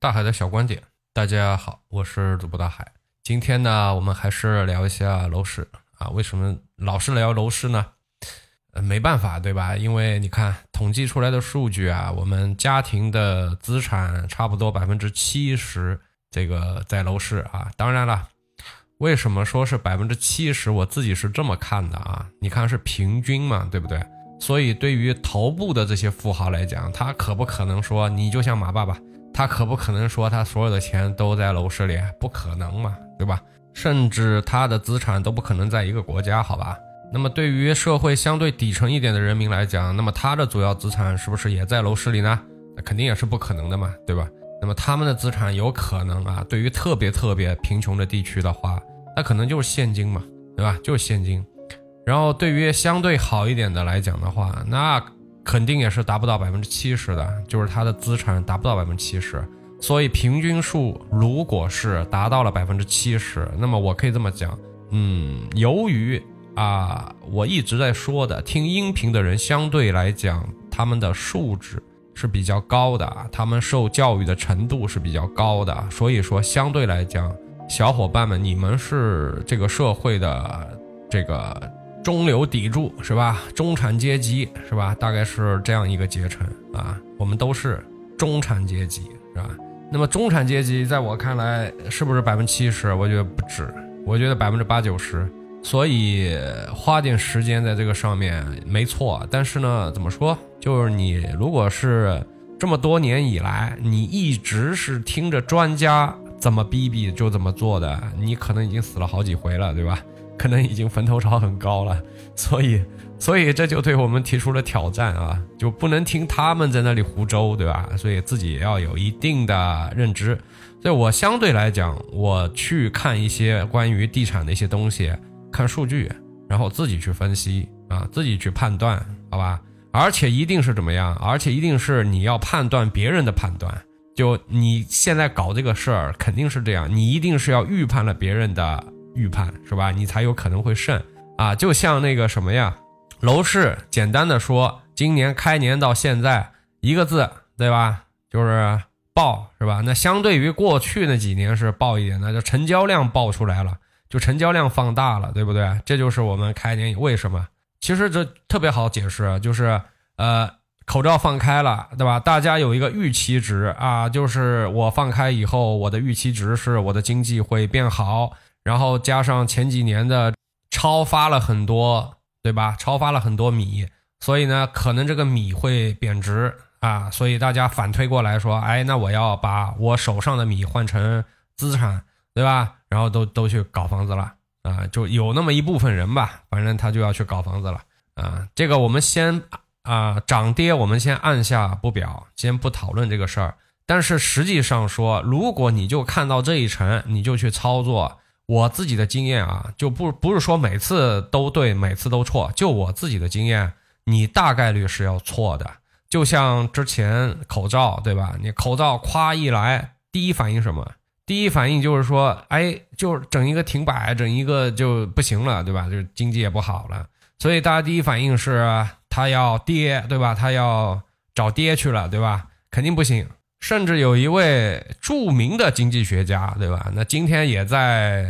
大海的小观点，大家好，我是主播大海。今天呢，我们还是聊一下楼市啊。为什么老是聊楼市呢？呃，没办法，对吧？因为你看统计出来的数据啊，我们家庭的资产差不多百分之七十，这个在楼市啊。当然了，为什么说是百分之七十？我自己是这么看的啊。你看是平均嘛，对不对？所以，对于头部的这些富豪来讲，他可不可能说你就像马爸爸，他可不可能说他所有的钱都在楼市里？不可能嘛，对吧？甚至他的资产都不可能在一个国家，好吧？那么，对于社会相对底层一点的人民来讲，那么他的主要资产是不是也在楼市里呢？那肯定也是不可能的嘛，对吧？那么他们的资产有可能啊，对于特别特别贫穷的地区的话，那可能就是现金嘛，对吧？就是现金。然后对于相对好一点的来讲的话，那肯定也是达不到百分之七十的，就是他的资产达不到百分之七十。所以平均数如果是达到了百分之七十，那么我可以这么讲，嗯，由于啊，我一直在说的，听音频的人相对来讲，他们的素质是比较高的，他们受教育的程度是比较高的，所以说相对来讲，小伙伴们，你们是这个社会的这个。中流砥柱是吧？中产阶级是吧？大概是这样一个阶层啊。我们都是中产阶级是吧？那么中产阶级在我看来是不是百分之七十？我觉得不止，我觉得百分之八九十。所以花点时间在这个上面没错。但是呢，怎么说？就是你如果是这么多年以来，你一直是听着专家怎么逼逼就怎么做的，你可能已经死了好几回了，对吧？可能已经坟头草很高了，所以，所以这就对我们提出了挑战啊，就不能听他们在那里胡诌，对吧？所以自己也要有一定的认知。所以我相对来讲，我去看一些关于地产的一些东西，看数据，然后自己去分析啊，自己去判断，好吧？而且一定是怎么样？而且一定是你要判断别人的判断，就你现在搞这个事儿，肯定是这样，你一定是要预判了别人的。预判是吧？你才有可能会胜啊！就像那个什么呀，楼市，简单的说，今年开年到现在一个字，对吧？就是爆，是吧？那相对于过去那几年是爆一点，那就成交量爆出来了，就成交量放大了，对不对？这就是我们开年为什么？其实这特别好解释，就是呃，口罩放开了，对吧？大家有一个预期值啊，就是我放开以后，我的预期值是我的经济会变好。然后加上前几年的超发了很多，对吧？超发了很多米，所以呢，可能这个米会贬值啊。所以大家反推过来说，哎，那我要把我手上的米换成资产，对吧？然后都都去搞房子了啊，就有那么一部分人吧，反正他就要去搞房子了啊。这个我们先啊，涨跌我们先按下不表，先不讨论这个事儿。但是实际上说，如果你就看到这一层，你就去操作。我自己的经验啊，就不不是说每次都对，每次都错。就我自己的经验，你大概率是要错的。就像之前口罩，对吧？你口罩夸一来，第一反应什么？第一反应就是说，哎，就是整一个停摆，整一个就不行了，对吧？就是经济也不好了。所以大家第一反应是，他要跌，对吧？他要找跌去了，对吧？肯定不行。甚至有一位著名的经济学家，对吧？那今天也在，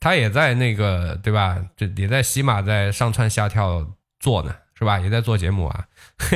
他也在那个，对吧？这也在喜马在上蹿下跳做呢，是吧？也在做节目啊。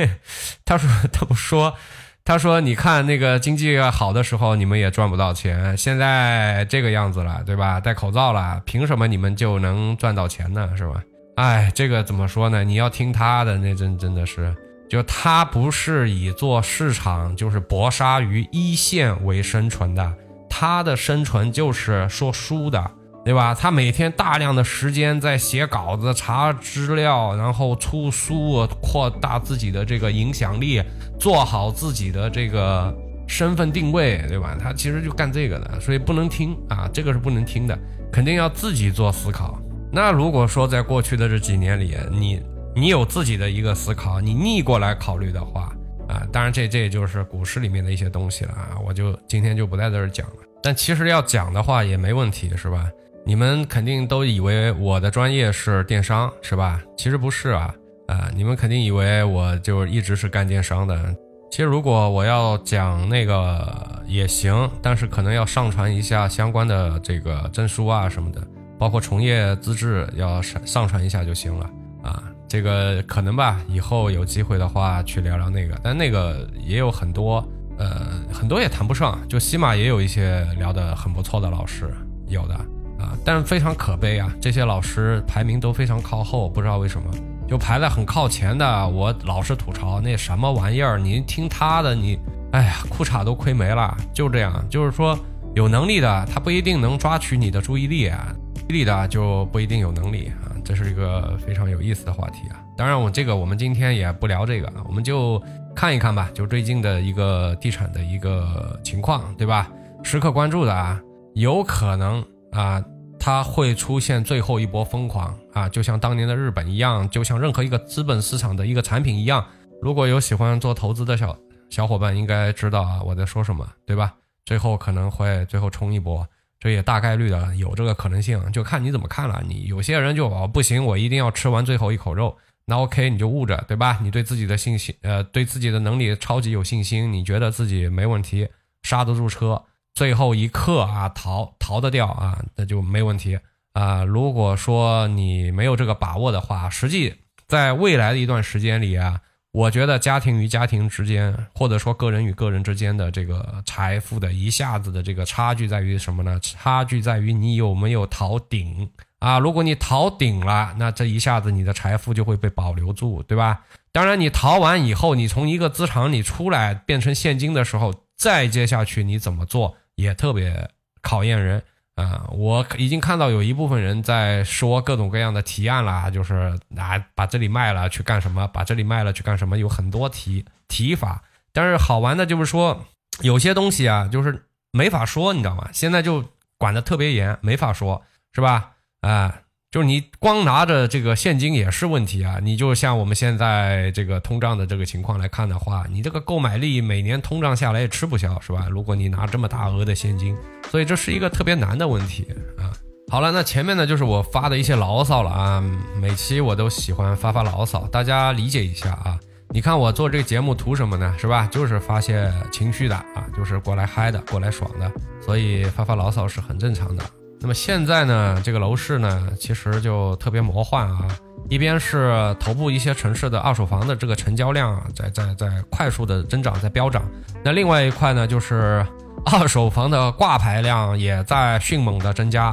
他说：“他不说，他说，你看那个经济好的时候，你们也赚不到钱。现在这个样子了，对吧？戴口罩了，凭什么你们就能赚到钱呢？是吧？哎，这个怎么说呢？你要听他的，那真真的是。”就他不是以做市场就是搏杀于一线为生存的，他的生存就是说书的，对吧？他每天大量的时间在写稿子、查资料，然后出书，扩大自己的这个影响力，做好自己的这个身份定位，对吧？他其实就干这个的，所以不能听啊，这个是不能听的，肯定要自己做思考。那如果说在过去的这几年里，你。你有自己的一个思考，你逆过来考虑的话，啊，当然这这也就是股市里面的一些东西了啊，我就今天就不在这儿讲了。但其实要讲的话也没问题，是吧？你们肯定都以为我的专业是电商，是吧？其实不是啊，啊，你们肯定以为我就一直是干电商的。其实如果我要讲那个也行，但是可能要上传一下相关的这个证书啊什么的，包括从业资质要上上传一下就行了啊。这个可能吧，以后有机会的话去聊聊那个，但那个也有很多，呃，很多也谈不上，就起码也有一些聊得很不错的老师，有的啊，但是非常可悲啊，这些老师排名都非常靠后，不知道为什么，就排在很靠前的，我老是吐槽那什么玩意儿，你听他的，你，哎呀，裤衩都亏没了，就这样，就是说有能力的他不一定能抓取你的注意力啊，力的就不一定有能力啊。这是一个非常有意思的话题啊！当然，我这个我们今天也不聊这个啊，我们就看一看吧，就最近的一个地产的一个情况，对吧？时刻关注的啊，有可能啊，它会出现最后一波疯狂啊，就像当年的日本一样，就像任何一个资本市场的一个产品一样。如果有喜欢做投资的小小伙伴，应该知道啊我在说什么，对吧？最后可能会最后冲一波。所以大概率的有这个可能性，就看你怎么看了。你有些人就哦不行，我一定要吃完最后一口肉，那 OK 你就捂着，对吧？你对自己的信心，呃，对自己的能力超级有信心，你觉得自己没问题，刹得住车，最后一刻啊逃逃得掉啊，那就没问题啊。如果说你没有这个把握的话，实际在未来的一段时间里啊。我觉得家庭与家庭之间，或者说个人与个人之间的这个财富的一下子的这个差距在于什么呢？差距在于你有没有逃顶啊？如果你逃顶了，那这一下子你的财富就会被保留住，对吧？当然，你逃完以后，你从一个资产里出来变成现金的时候，再接下去你怎么做也特别考验人。啊，我已经看到有一部分人在说各种各样的提案了，就是啊，把这里卖了去干什么，把这里卖了去干什么，有很多提提法。但是好玩的就是说，有些东西啊，就是没法说，你知道吗？现在就管的特别严，没法说，是吧？啊。就是你光拿着这个现金也是问题啊！你就像我们现在这个通胀的这个情况来看的话，你这个购买力每年通胀下来也吃不消，是吧？如果你拿这么大额的现金，所以这是一个特别难的问题啊。好了，那前面呢就是我发的一些牢骚了啊，每期我都喜欢发发牢骚，大家理解一下啊。你看我做这个节目图什么呢？是吧？就是发泄情绪的啊，就是过来嗨的，过来爽的，所以发发牢骚是很正常的。那么现在呢，这个楼市呢，其实就特别魔幻啊。一边是头部一些城市的二手房的这个成交量啊，在在在快速的增长，在飙涨。那另外一块呢，就是二手房的挂牌量也在迅猛的增加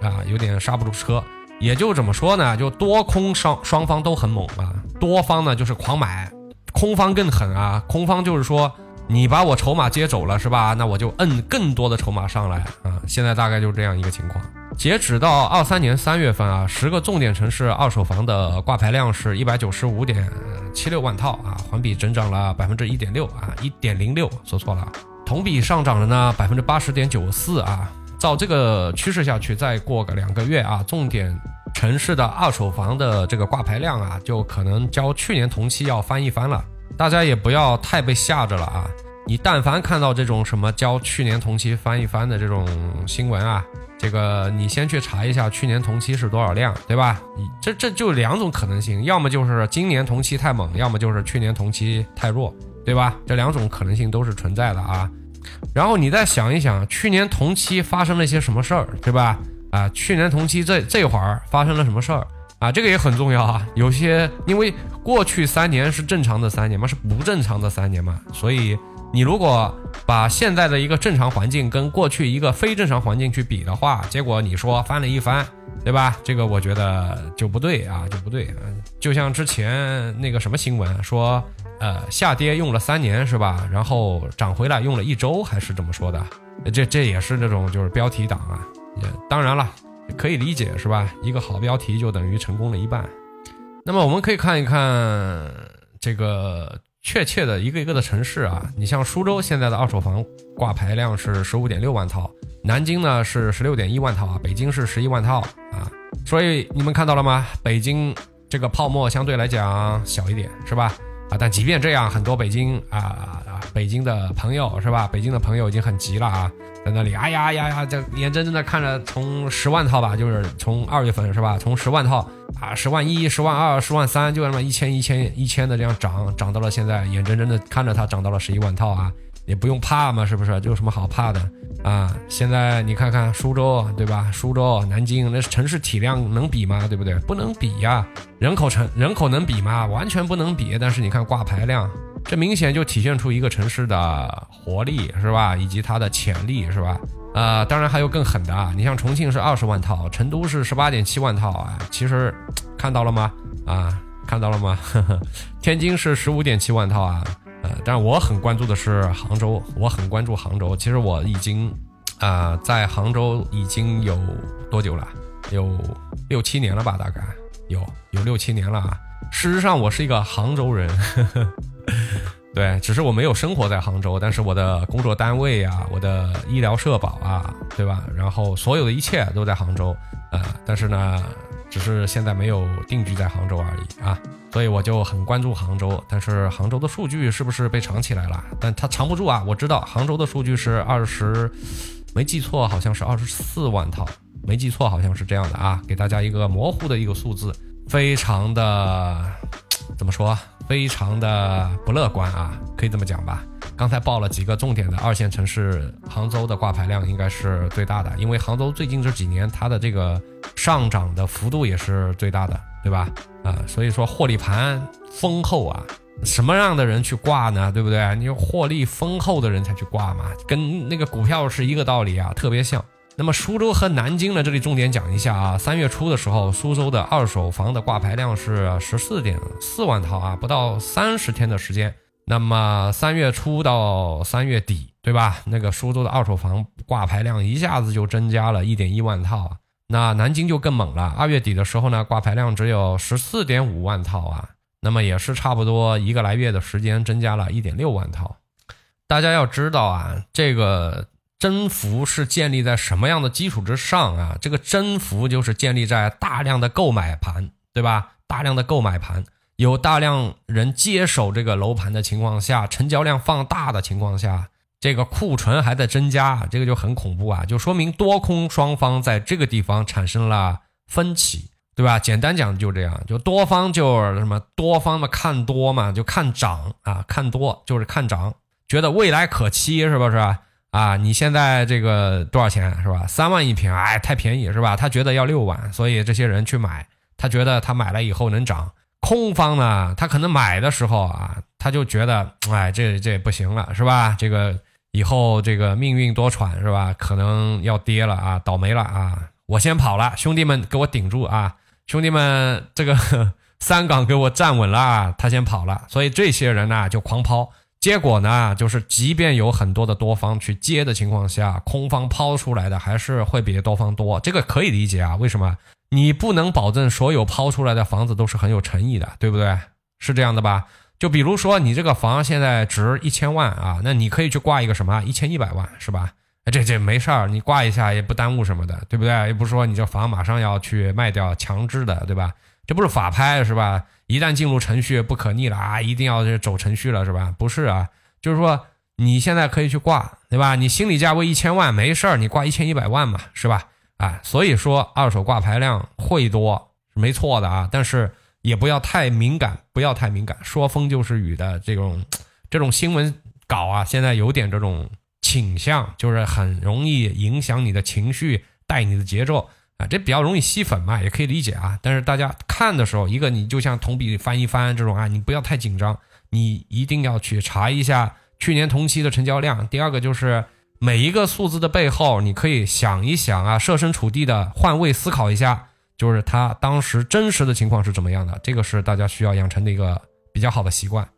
啊，有点刹不住车。也就怎么说呢，就多空双双方都很猛啊。多方呢就是狂买，空方更狠啊。空方就是说。你把我筹码接走了是吧？那我就摁更多的筹码上来现在大概就是这样一个情况。截止到二三年三月份啊，十个重点城市二手房的挂牌量是一百九十五点七六万套啊，环比增长了百分之一点六啊，一点零六说错了，同比上涨了呢百分之八十点九四啊。照这个趋势下去，再过个两个月啊，重点城市的二手房的这个挂牌量啊，就可能较去年同期要翻一番了。大家也不要太被吓着了啊！你但凡看到这种什么交去年同期翻一番的这种新闻啊，这个你先去查一下去年同期是多少量，对吧？你这这就两种可能性，要么就是今年同期太猛，要么就是去年同期太弱，对吧？这两种可能性都是存在的啊。然后你再想一想，去年同期发生了些什么事儿，对吧？啊，去年同期这这会儿发生了什么事儿？啊，这个也很重要啊。有些因为过去三年是正常的三年嘛，是不正常的三年嘛，所以你如果把现在的一个正常环境跟过去一个非正常环境去比的话，结果你说翻了一番，对吧？这个我觉得就不对啊，就不对。就像之前那个什么新闻说，呃，下跌用了三年是吧？然后涨回来用了一周，还是怎么说的？这这也是那种就是标题党啊。也当然了。可以理解是吧？一个好标题就等于成功了一半。那么我们可以看一看这个确切的一个一个的城市啊。你像苏州现在的二手房挂牌量是十五点六万套，南京呢是十六点一万套啊，北京是十一万套啊。所以你们看到了吗？北京这个泡沫相对来讲小一点是吧？啊，但即便这样，很多北京啊。北京的朋友是吧？北京的朋友已经很急了啊，在那里，哎呀呀呀，这眼睁睁的看着从十万套吧，就是从二月份是吧？从十万套啊，十万一、十万二、十万三，就那么一千、一千、一千的这样涨，涨到了现在，眼睁睁的看着它涨到了十一万套啊！也不用怕嘛，是不是？这有什么好怕的啊？现在你看看苏州，对吧？苏州、南京，那城市体量能比吗？对不对？不能比呀。人口城人口能比吗？完全不能比。但是你看挂牌量，这明显就体现出一个城市的活力，是吧？以及它的潜力，是吧？啊，当然还有更狠的！你像重庆是二十万套，成都是十八点七万套啊。其实看到了吗？啊，看到了吗？天津是十五点七万套啊。呃，但我很关注的是杭州，我很关注杭州。其实我已经啊，在杭州已经有多久了？有六七年了吧？大概有有六七年了啊。事实上，我是一个杭州人。呵呵对，只是我没有生活在杭州，但是我的工作单位啊，我的医疗社保啊，对吧？然后所有的一切都在杭州，啊，但是呢，只是现在没有定居在杭州而已啊，所以我就很关注杭州。但是杭州的数据是不是被藏起来了？但它藏不住啊！我知道杭州的数据是二十，没记错好像是二十四万套，没记错好像是这样的啊，给大家一个模糊的一个数字，非常的怎么说？非常的不乐观啊，可以这么讲吧。刚才报了几个重点的二线城市，杭州的挂牌量应该是最大的，因为杭州最近这几年它的这个上涨的幅度也是最大的，对吧？啊，所以说获利盘丰厚啊，什么样的人去挂呢？对不对？你获利丰厚的人才去挂嘛，跟那个股票是一个道理啊，特别像。那么苏州和南京呢？这里重点讲一下啊。三月初的时候，苏州的二手房的挂牌量是十四点四万套啊，不到三十天的时间。那么三月初到三月底，对吧？那个苏州的二手房挂牌量一下子就增加了一点一万套。那南京就更猛了，二月底的时候呢，挂牌量只有十四点五万套啊。那么也是差不多一个来月的时间，增加了一点六万套。大家要知道啊，这个。增幅是建立在什么样的基础之上啊？这个增幅就是建立在大量的购买盘，对吧？大量的购买盘，有大量人接手这个楼盘的情况下，成交量放大的情况下，这个库存还在增加，这个就很恐怖啊！就说明多空双方在这个地方产生了分歧，对吧？简单讲就这样，就多方就什么多方的看多嘛，就看涨啊，看多就是看涨，觉得未来可期，是不是？啊，你现在这个多少钱是吧？三万一平，哎，太便宜是吧？他觉得要六万，所以这些人去买，他觉得他买了以后能涨。空方呢，他可能买的时候啊，他就觉得，哎，这这不行了是吧？这个以后这个命运多舛是吧？可能要跌了啊，倒霉了啊！我先跑了，兄弟们给我顶住啊！兄弟们，这个 三港给我站稳了，他先跑了，所以这些人呢就狂抛。结果呢，就是即便有很多的多方去接的情况下，空方抛出来的还是会比多方多，这个可以理解啊。为什么？你不能保证所有抛出来的房子都是很有诚意的，对不对？是这样的吧？就比如说你这个房现在值一千万啊，那你可以去挂一个什么一千一百万，是吧？这这没事儿，你挂一下也不耽误什么的，对不对？又不是说你这房马上要去卖掉，强制的，对吧？这不是法拍是吧？一旦进入程序不可逆了啊，一定要走程序了是吧？不是啊，就是说你现在可以去挂，对吧？你心理价位一千万没事儿，你挂一千一百万嘛，是吧？啊，所以说二手挂牌量会多是没错的啊，但是也不要太敏感，不要太敏感，说风就是雨的这种 这种新闻稿啊，现在有点这种倾向，就是很容易影响你的情绪，带你的节奏。啊，这比较容易吸粉嘛，也可以理解啊。但是大家看的时候，一个你就像同比翻一翻这种啊，你不要太紧张，你一定要去查一下去年同期的成交量。第二个就是每一个数字的背后，你可以想一想啊，设身处地的换位思考一下，就是它当时真实的情况是怎么样的。这个是大家需要养成的一个比较好的习惯。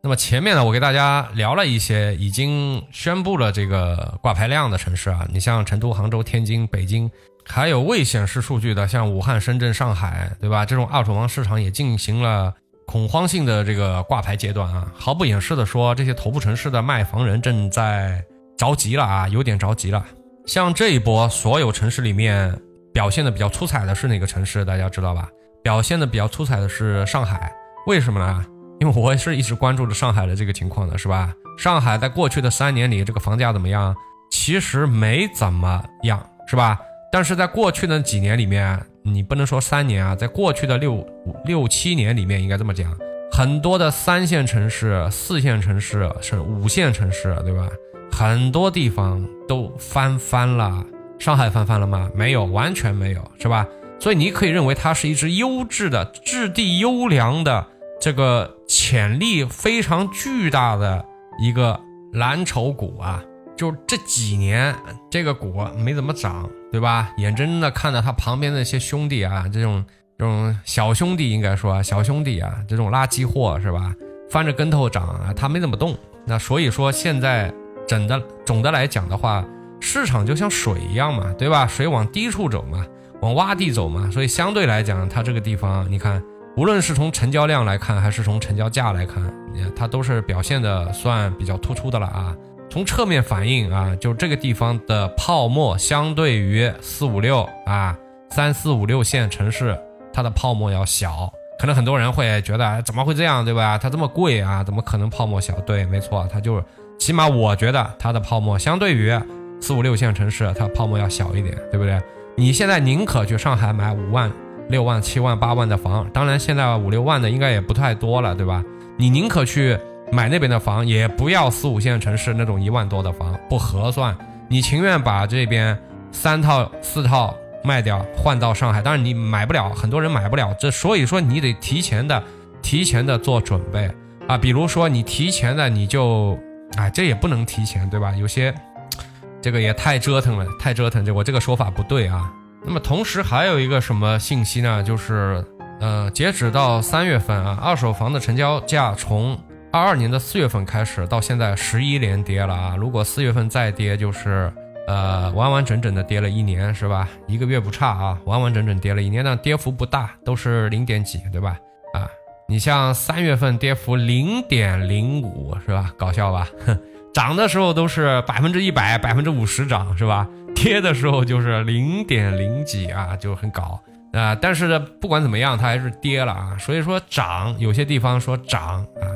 那么前面呢，我给大家聊了一些已经宣布了这个挂牌量的城市啊，你像成都、杭州、天津、北京。还有未显示数据的，像武汉、深圳、上海，对吧？这种二手房市场也进行了恐慌性的这个挂牌阶段啊。毫不掩饰的说，这些头部城市的卖房人正在着急了啊，有点着急了。像这一波所有城市里面表现的比较出彩的是哪个城市？大家知道吧？表现的比较出彩的是上海。为什么呢？因为我是一直关注着上海的这个情况的，是吧？上海在过去的三年里，这个房价怎么样？其实没怎么样，是吧？但是在过去的几年里面，你不能说三年啊，在过去的六六七年里面，应该这么讲，很多的三线城市、四线城市是五线城市，对吧？很多地方都翻番了。上海翻番了吗？没有，完全没有，是吧？所以你可以认为它是一只优质的、质地优良的、这个潜力非常巨大的一个蓝筹股啊。就这几年，这个股没怎么涨，对吧？眼睁睁的看着它旁边那些兄弟啊，这种这种小兄弟应该说小兄弟啊，这种垃圾货是吧？翻着跟头涨啊，它没怎么动。那所以说现在整的总的来讲的话，市场就像水一样嘛，对吧？水往低处走嘛，往洼地走嘛。所以相对来讲，它这个地方，你看，无论是从成交量来看，还是从成交价来看，它都是表现的算比较突出的了啊。从侧面反映啊，就这个地方的泡沫相对于四五六啊三四五六线城市，它的泡沫要小。可能很多人会觉得怎么会这样，对吧？它这么贵啊，怎么可能泡沫小？对，没错，它就是起码我觉得它的泡沫相对于四五六线城市，它泡沫要小一点，对不对？你现在宁可去上海买五万、六万、七万、八万的房，当然现在五六万的应该也不太多了，对吧？你宁可去。买那边的房也不要四五线城市那种一万多的房不合算，你情愿把这边三套四套卖掉换到上海，当然你买不了，很多人买不了，这所以说你得提前的提前的做准备啊，比如说你提前的你就哎这也不能提前对吧？有些这个也太折腾了，太折腾，这我这个说法不对啊。那么同时还有一个什么信息呢？就是呃截止到三月份啊，二手房的成交价从二二年的四月份开始到现在十一连跌了啊！如果四月份再跌，就是呃完完整整的跌了一年，是吧？一个月不差啊，完完整整跌了一年，但跌幅不大，都是零点几，对吧？啊，你像三月份跌幅零点零五，是吧？搞笑吧？涨的时候都是百分之一百、百分之五十涨，是吧？跌的时候就是零点零几啊，就很搞啊。但是呢，不管怎么样，它还是跌了啊。所以说涨，有些地方说涨啊。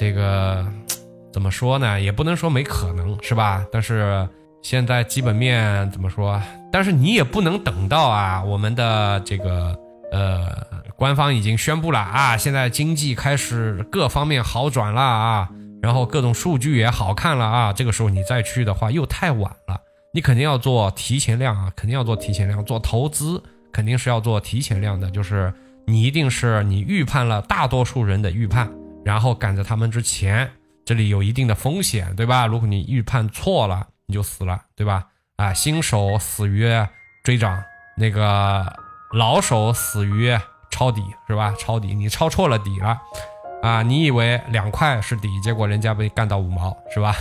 这个 怎么说呢？也不能说没可能，是吧？但是现在基本面怎么说？但是你也不能等到啊，我们的这个呃，官方已经宣布了啊，现在经济开始各方面好转了啊，然后各种数据也好看了啊，这个时候你再去的话又太晚了。你肯定要做提前量啊，肯定要做提前量，做投资肯定是要做提前量的，就是你一定是你预判了大多数人的预判。然后赶在他们之前，这里有一定的风险，对吧？如果你预判错了，你就死了，对吧？啊，新手死于追涨，那个老手死于抄底，是吧？抄底，你抄错了底了，啊，你以为两块是底，结果人家被干到五毛，是吧？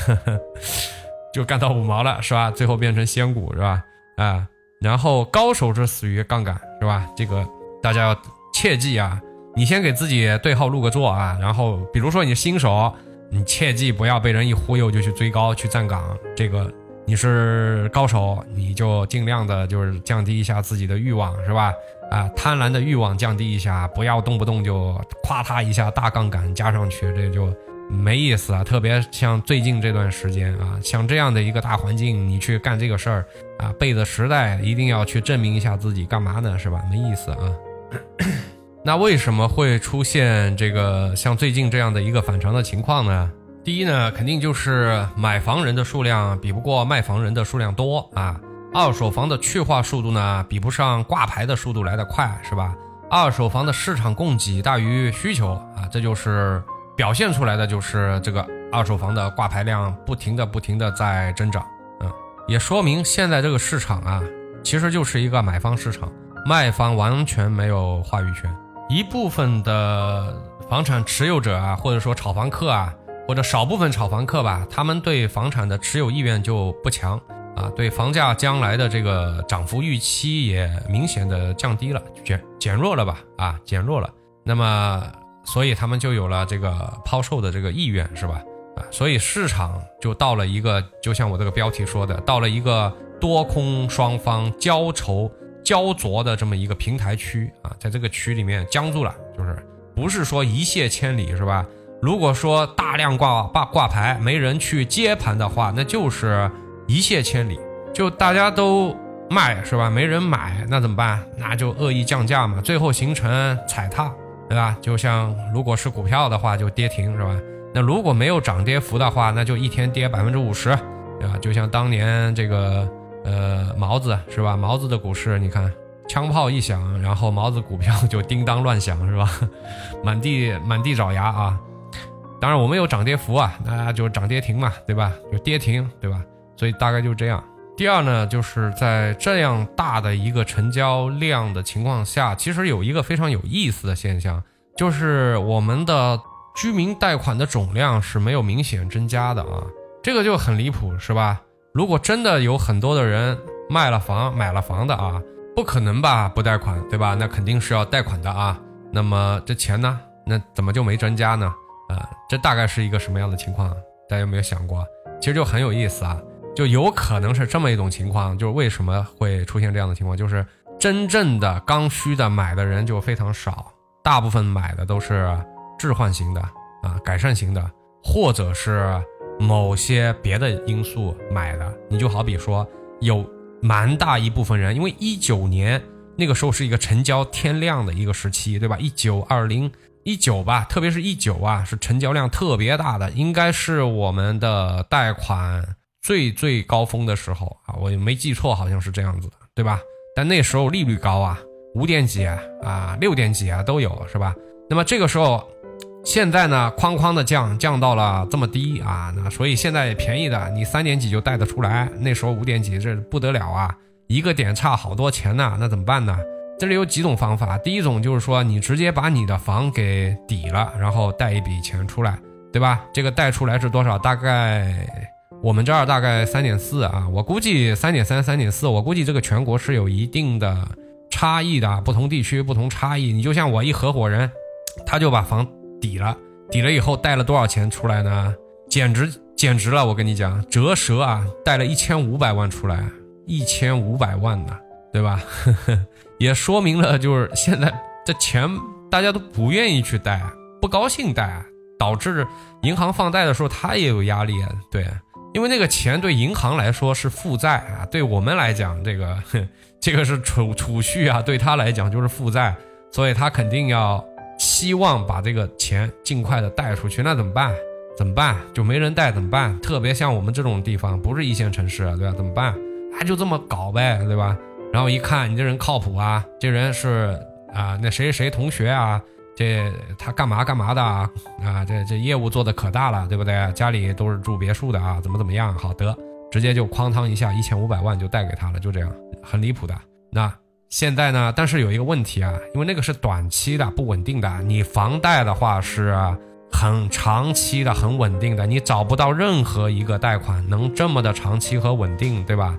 就干到五毛了，是吧？最后变成仙股，是吧？啊，然后高手是死于杠杆，是吧？这个大家要切记啊。你先给自己对号入个座啊，然后比如说你新手，你切记不要被人一忽悠就去追高去站岗。这个你是高手，你就尽量的就是降低一下自己的欲望，是吧？啊，贪婪的欲望降低一下，不要动不动就夸他一下大杠杆加上去，这就没意思啊。特别像最近这段时间啊，像这样的一个大环境，你去干这个事儿啊，背着时代一定要去证明一下自己，干嘛呢？是吧？没意思啊。那为什么会出现这个像最近这样的一个反常的情况呢？第一呢，肯定就是买房人的数量比不过卖房人的数量多啊，二手房的去化速度呢比不上挂牌的速度来得快，是吧？二手房的市场供给大于需求啊，这就是表现出来的，就是这个二手房的挂牌量不停的不停的在增长，嗯，也说明现在这个市场啊，其实就是一个买方市场，卖方完全没有话语权。一部分的房产持有者啊，或者说炒房客啊，或者少部分炒房客吧，他们对房产的持有意愿就不强啊，对房价将来的这个涨幅预期也明显的降低了，减减弱了吧，啊，减弱了。那么，所以他们就有了这个抛售的这个意愿，是吧？啊，所以市场就到了一个，就像我这个标题说的，到了一个多空双方交愁。焦灼的这么一个平台区啊，在这个区里面僵住了，就是不是说一泻千里是吧？如果说大量挂挂挂牌没人去接盘的话，那就是一泻千里，就大家都卖是吧？没人买那怎么办？那就恶意降价嘛，最后形成踩踏对吧？就像如果是股票的话，就跌停是吧？那如果没有涨跌幅的话，那就一天跌百分之五十，对吧？就像当年这个呃毛子是吧？毛子的股市，你看枪炮一响，然后毛子股票就叮当乱响是吧？满地满地找牙啊！当然我们有涨跌幅啊，那就涨跌停嘛，对吧？就跌停，对吧？所以大概就这样。第二呢，就是在这样大的一个成交量的情况下，其实有一个非常有意思的现象，就是我们的居民贷款的总量是没有明显增加的啊，这个就很离谱，是吧？如果真的有很多的人卖了房买了房的啊，不可能吧？不贷款，对吧？那肯定是要贷款的啊。那么这钱呢？那怎么就没增加呢？啊，这大概是一个什么样的情况？大家有没有想过？其实就很有意思啊。就有可能是这么一种情况，就是为什么会出现这样的情况？就是真正的刚需的买的人就非常少，大部分买的都是置换型的啊，改善型的，或者是某些别的因素买的。你就好比说，有蛮大一部分人，因为一九年那个时候是一个成交天量的一个时期，对吧？一九二零一九吧，特别是一九啊，是成交量特别大的，应该是我们的贷款。最最高峰的时候啊，我没记错，好像是这样子的，对吧？但那时候利率高啊，五点几啊，六点几啊都有，是吧？那么这个时候，现在呢，哐哐的降，降到了这么低啊，那所以现在便宜的，你三点几就贷得出来，那时候五点几，这不得了啊，一个点差好多钱呢，那怎么办呢？这里有几种方法，第一种就是说，你直接把你的房给抵了，然后贷一笔钱出来，对吧？这个贷出来是多少？大概。我们这儿大概三点四啊，我估计三点三、三点四，我估计这个全国是有一定的差异的，不同地区不同差异。你就像我一合伙人，他就把房抵了，抵了以后贷了多少钱出来呢？简直简直了，我跟你讲，折舌啊，贷了一千五百万出来，一千五百万呢，对吧？也说明了就是现在这钱大家都不愿意去贷，不高兴贷，导致银行放贷的时候他也有压力，对。因为那个钱对银行来说是负债啊，对我们来讲，这个 这个是储储蓄啊，对他来讲就是负债，所以他肯定要希望把这个钱尽快的贷出去。那怎么办？怎么办？就没人贷怎么办？特别像我们这种地方，不是一线城市，对吧？怎么办？啊，就这么搞呗，对吧？然后一看你这人靠谱啊，这人是啊，那谁谁同学啊。这他干嘛干嘛的啊？啊，这这业务做的可大了，对不对？家里都是住别墅的啊，怎么怎么样？好得，直接就哐当一下一千五百万就贷给他了，就这样，很离谱的。那现在呢？但是有一个问题啊，因为那个是短期的，不稳定的。你房贷的话是很长期的，很稳定的，你找不到任何一个贷款能这么的长期和稳定，对吧？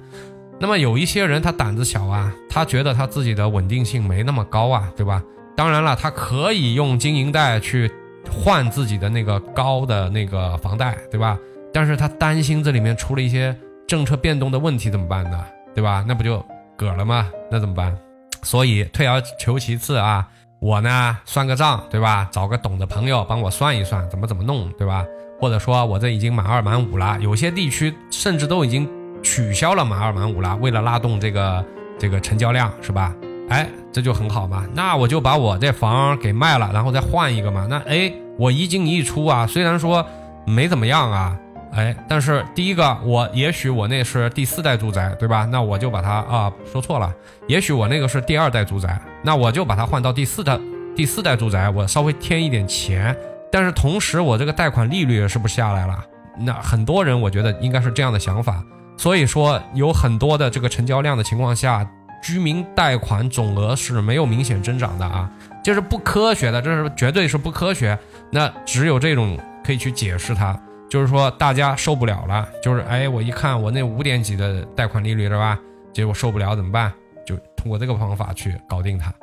那么有一些人他胆子小啊，他觉得他自己的稳定性没那么高啊，对吧？当然了，他可以用经营贷去换自己的那个高的那个房贷，对吧？但是他担心这里面出了一些政策变动的问题，怎么办呢？对吧？那不就嗝了吗？那怎么办？所以退而求其次啊，我呢算个账，对吧？找个懂的朋友帮我算一算，怎么怎么弄，对吧？或者说我这已经满二满五了，有些地区甚至都已经取消了满二满五了，为了拉动这个这个成交量，是吧？哎，这就很好嘛，那我就把我这房给卖了，然后再换一个嘛。那哎，我一进一出啊，虽然说没怎么样啊，哎，但是第一个我也许我那是第四代住宅，对吧？那我就把它啊说错了，也许我那个是第二代住宅，那我就把它换到第四代第四代住宅，我稍微添一点钱，但是同时我这个贷款利率是不是下来了？那很多人我觉得应该是这样的想法，所以说有很多的这个成交量的情况下。居民贷款总额是没有明显增长的啊，这是不科学的，这是绝对是不科学。那只有这种可以去解释它，就是说大家受不了了，就是哎，我一看我那五点几的贷款利率是吧？结果受不了怎么办？就通过这个方法去搞定它。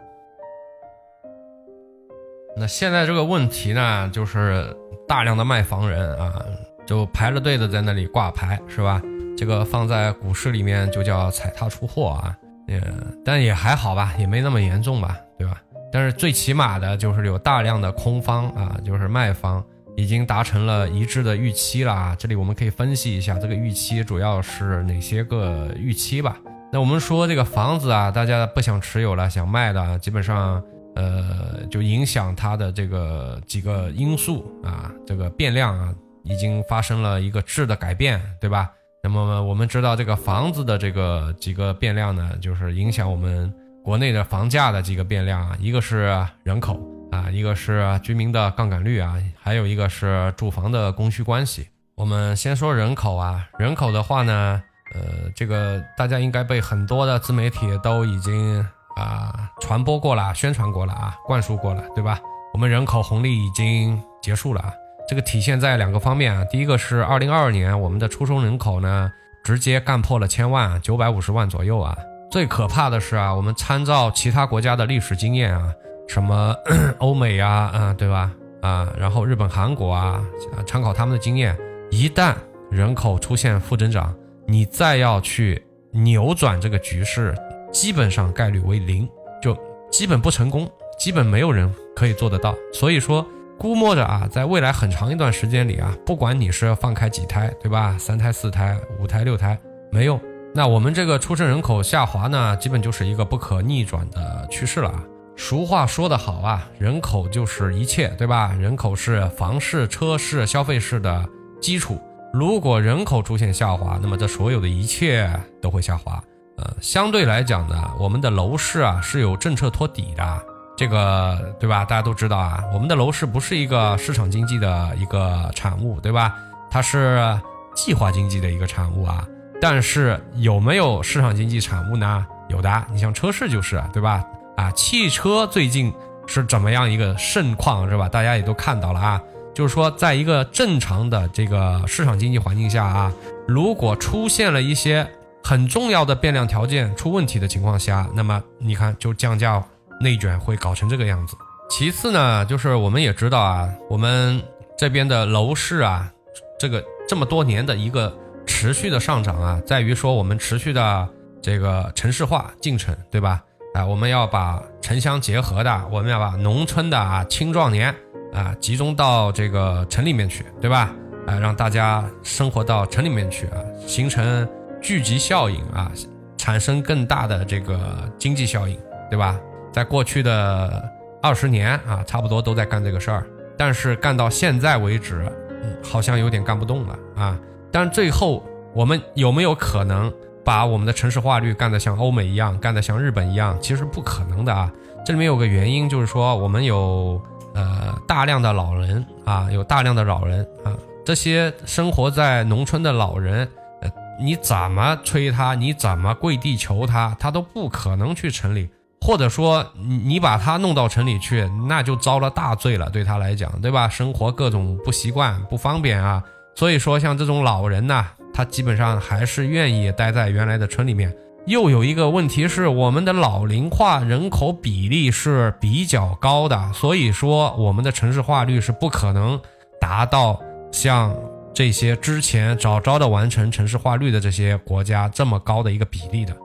那现在这个问题呢，就是大量的卖房人啊，就排着队的在那里挂牌是吧？这个放在股市里面就叫踩踏出货啊。也，但也还好吧，也没那么严重吧，对吧？但是最起码的就是有大量的空方啊，就是卖方已经达成了一致的预期了啊。这里我们可以分析一下这个预期主要是哪些个预期吧。那我们说这个房子啊，大家不想持有了，想卖的，基本上呃，就影响它的这个几个因素啊，这个变量啊，已经发生了一个质的改变，对吧？那么我们知道这个房子的这个几个变量呢，就是影响我们国内的房价的几个变量啊，一个是人口啊，一个是居民的杠杆率啊，还有一个是住房的供需关系。我们先说人口啊，人口的话呢，呃，这个大家应该被很多的自媒体都已经。啊，传播过了，宣传过了啊，灌输过了，对吧？我们人口红利已经结束了啊，这个体现在两个方面啊。第一个是二零二二年我们的出生人口呢，直接干破了千万，九百五十万左右啊。最可怕的是啊，我们参照其他国家的历史经验啊，什么 欧美啊，啊，对吧？啊，然后日本、韩国啊，参考他们的经验，一旦人口出现负增长，你再要去扭转这个局势。基本上概率为零，就基本不成功，基本没有人可以做得到。所以说，估摸着啊，在未来很长一段时间里啊，不管你是要放开几胎，对吧？三胎、四胎、五胎、六胎，没用。那我们这个出生人口下滑呢，基本就是一个不可逆转的趋势了啊。俗话说得好啊，人口就是一切，对吧？人口是房市、车市、消费市的基础。如果人口出现下滑，那么这所有的一切都会下滑。呃，相对来讲呢，我们的楼市啊是有政策托底的，这个对吧？大家都知道啊，我们的楼市不是一个市场经济的一个产物，对吧？它是计划经济的一个产物啊。但是有没有市场经济产物呢？有的，你像车市就是，对吧？啊，汽车最近是怎么样一个盛况，是吧？大家也都看到了啊，就是说，在一个正常的这个市场经济环境下啊，如果出现了一些。很重要的变量条件出问题的情况下，那么你看就降价内卷会搞成这个样子。其次呢，就是我们也知道啊，我们这边的楼市啊，这个这么多年的一个持续的上涨啊，在于说我们持续的这个城市化进程，对吧？啊，我们要把城乡结合的，我们要把农村的啊青壮年啊集中到这个城里面去，对吧？啊，让大家生活到城里面去啊，形成。聚集效应啊，产生更大的这个经济效应，对吧？在过去的二十年啊，差不多都在干这个事儿，但是干到现在为止，嗯，好像有点干不动了啊。但最后我们有没有可能把我们的城市化率干得像欧美一样，干得像日本一样？其实不可能的啊。这里面有个原因，就是说我们有呃大量的老人啊，有大量的老人啊，这些生活在农村的老人。呃你怎么催他，你怎么跪地求他，他都不可能去城里，或者说你你把他弄到城里去，那就遭了大罪了，对他来讲，对吧？生活各种不习惯、不方便啊。所以说，像这种老人呢，他基本上还是愿意待在原来的村里面。又有一个问题是，我们的老龄化人口比例是比较高的，所以说我们的城市化率是不可能达到像。这些之前早早的完成城市化率的这些国家这么高的一个比例的，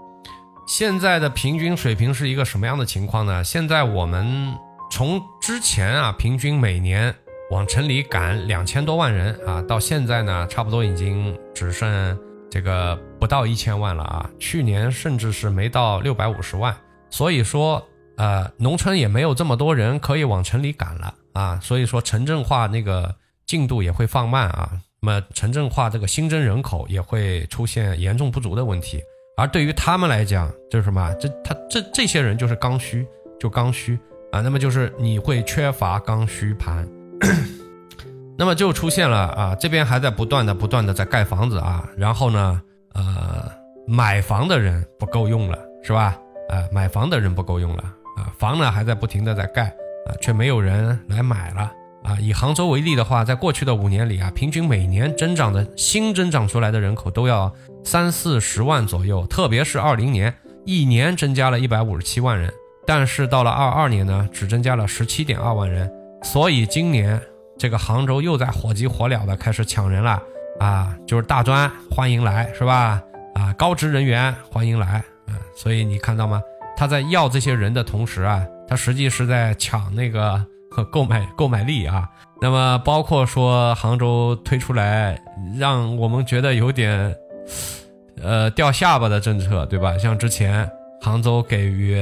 现在的平均水平是一个什么样的情况呢？现在我们从之前啊，平均每年往城里赶两千多万人啊，到现在呢，差不多已经只剩这个不到一千万了啊。去年甚至是没到六百五十万，所以说呃，农村也没有这么多人可以往城里赶了啊，所以说城镇化那个进度也会放慢啊。那么城镇化这个新增人口也会出现严重不足的问题，而对于他们来讲，就是什么？这他这这些人就是刚需，就刚需啊。那么就是你会缺乏刚需盘，那么就出现了啊，这边还在不断的不断的在盖房子啊，然后呢，呃，买房的人不够用了，是吧？啊，买房的人不够用了啊，房呢还在不停的在盖啊，却没有人来买了。啊，以杭州为例的话，在过去的五年里啊，平均每年增长的新增长出来的人口都要三四十万左右，特别是二零年，一年增加了一百五十七万人，但是到了二二年呢，只增加了十七点二万人，所以今年这个杭州又在火急火燎的开始抢人了啊，就是大专欢迎来是吧？啊，高职人员欢迎来，嗯，所以你看到吗？他在要这些人的同时啊，他实际是在抢那个。购买购买力啊，那么包括说杭州推出来让我们觉得有点，呃掉下巴的政策，对吧？像之前杭州给予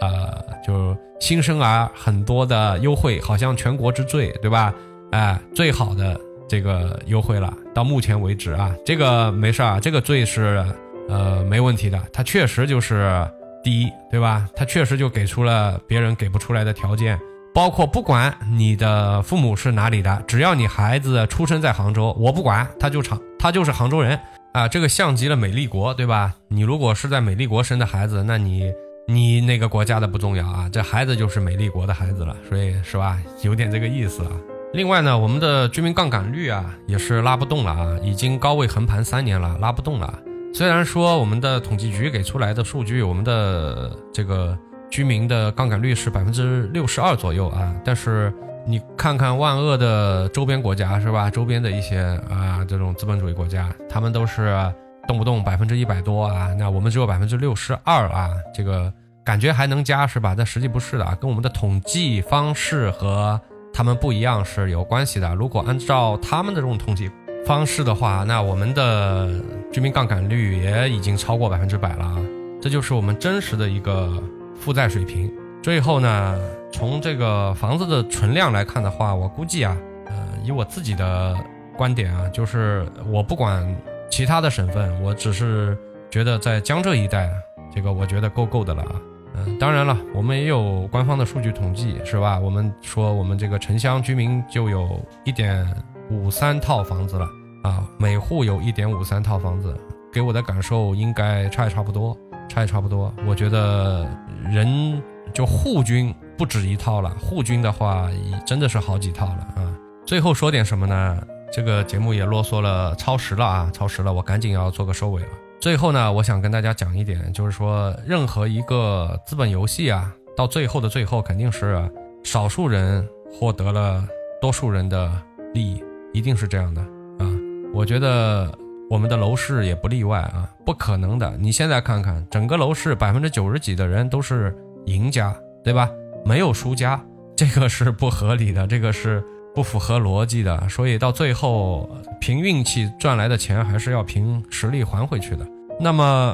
呃，就新生儿很多的优惠，好像全国之最，对吧？哎，最好的这个优惠了，到目前为止啊，这个没事儿，这个最是呃没问题的，它确实就是第一，对吧？它确实就给出了别人给不出来的条件，包括不管你的父母是哪里的，只要你孩子出生在杭州，我不管，他就长他就是杭州人啊，这个像极了美丽国，对吧？你如果是在美丽国生的孩子，那你。你那个国家的不重要啊，这孩子就是美丽国的孩子了，所以是吧？有点这个意思啊。另外呢，我们的居民杠杆率啊也是拉不动了啊，已经高位横盘三年了，拉不动了。虽然说我们的统计局给出来的数据，我们的这个居民的杠杆率是百分之六十二左右啊，但是你看看万恶的周边国家是吧？周边的一些啊这种资本主义国家，他们都是。动不动百分之一百多啊，那我们只有百分之六十二啊，这个感觉还能加是吧？但实际不是的啊，跟我们的统计方式和他们不一样是有关系的。如果按照他们的这种统计方式的话，那我们的居民杠杆率也已经超过百分之百了啊，这就是我们真实的一个负债水平。最后呢，从这个房子的存量来看的话，我估计啊，呃，以我自己的观点啊，就是我不管。其他的省份，我只是觉得在江浙一带，这个我觉得够够的了啊。嗯，当然了，我们也有官方的数据统计，是吧？我们说我们这个城乡居民就有一点五三套房子了啊，每户有一点五三套房子，给我的感受应该差也差不多，差也差不多。我觉得人就户均不止一套了，户均的话真的是好几套了啊。最后说点什么呢？这个节目也啰嗦了，超时了啊，超时了，我赶紧要做个收尾了。最后呢，我想跟大家讲一点，就是说，任何一个资本游戏啊，到最后的最后，肯定是少数人获得了多数人的利益，一定是这样的啊。我觉得我们的楼市也不例外啊，不可能的。你现在看看，整个楼市百分之九十几的人都是赢家，对吧？没有输家，这个是不合理的，这个是。不符合逻辑的，所以到最后凭运气赚来的钱还是要凭实力还回去的。那么，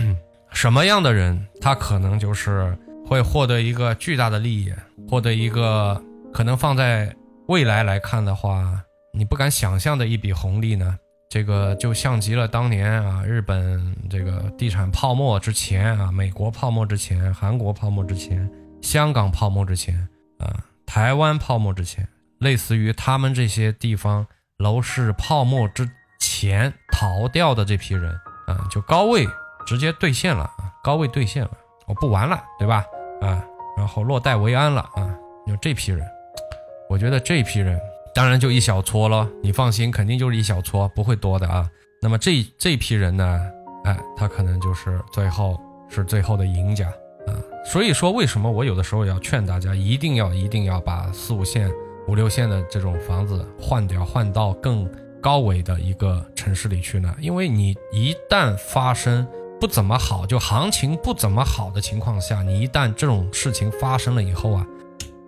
什么样的人他可能就是会获得一个巨大的利益，获得一个可能放在未来来看的话，你不敢想象的一笔红利呢？这个就像极了当年啊，日本这个地产泡沫之前啊，美国泡沫之前，韩国泡沫之前，香港泡沫之前啊，台湾泡沫之前。类似于他们这些地方楼市泡沫之前逃掉的这批人啊，就高位直接兑现了啊，高位兑现了，我不玩了，对吧？啊，然后落袋为安了啊，就这批人，我觉得这批人当然就一小撮了，你放心，肯定就是一小撮，不会多的啊。那么这这批人呢，哎，他可能就是最后是最后的赢家啊。所以说，为什么我有的时候要劝大家一定要一定要把四五线。五六线的这种房子换掉，换到更高维的一个城市里去呢？因为你一旦发生不怎么好，就行情不怎么好的情况下，你一旦这种事情发生了以后啊，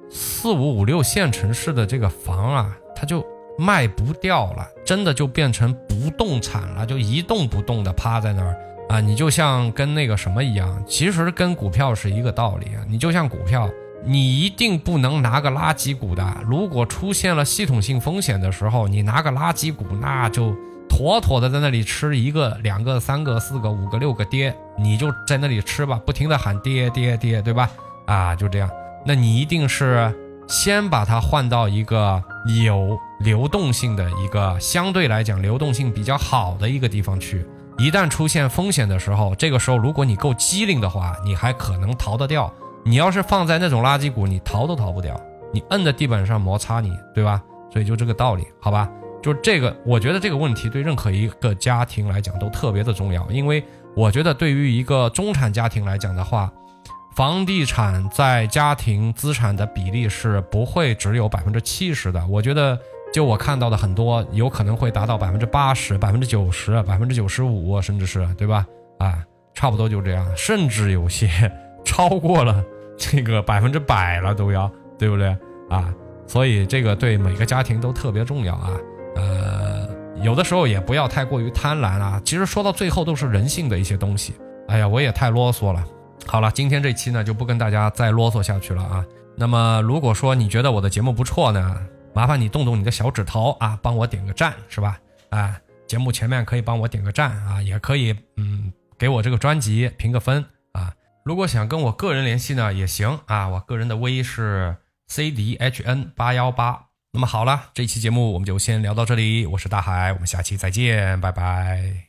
四五五六线城市的这个房啊，它就卖不掉了，真的就变成不动产了，就一动不动的趴在那儿啊！你就像跟那个什么一样，其实跟股票是一个道理啊，你就像股票。你一定不能拿个垃圾股的。如果出现了系统性风险的时候，你拿个垃圾股，那就妥妥的在那里吃一个、两个、三个、四个、五个、六个跌，你就在那里吃吧，不停的喊跌跌跌，对吧？啊，就这样。那你一定是先把它换到一个有流动性的一个相对来讲流动性比较好的一个地方去。一旦出现风险的时候，这个时候如果你够机灵的话，你还可能逃得掉。你要是放在那种垃圾股，你逃都逃不掉，你摁在地板上摩擦你，对吧？所以就这个道理，好吧？就这个，我觉得这个问题对任何一个家庭来讲都特别的重要，因为我觉得对于一个中产家庭来讲的话，房地产在家庭资产的比例是不会只有百分之七十的，我觉得就我看到的很多，有可能会达到百分之八十、百分之九十、百分之九十五，甚至是对吧？啊，差不多就这样，甚至有些超过了。这个百分之百了都要，对不对啊？所以这个对每个家庭都特别重要啊。呃，有的时候也不要太过于贪婪啊。其实说到最后都是人性的一些东西。哎呀，我也太啰嗦了。好了，今天这期呢就不跟大家再啰嗦下去了啊。那么如果说你觉得我的节目不错呢，麻烦你动动你的小指头啊，帮我点个赞，是吧？啊，节目前面可以帮我点个赞啊，也可以嗯给我这个专辑评个分。如果想跟我个人联系呢，也行啊，我个人的微是 c d h n 八幺八。那么好了，这期节目我们就先聊到这里，我是大海，我们下期再见，拜拜。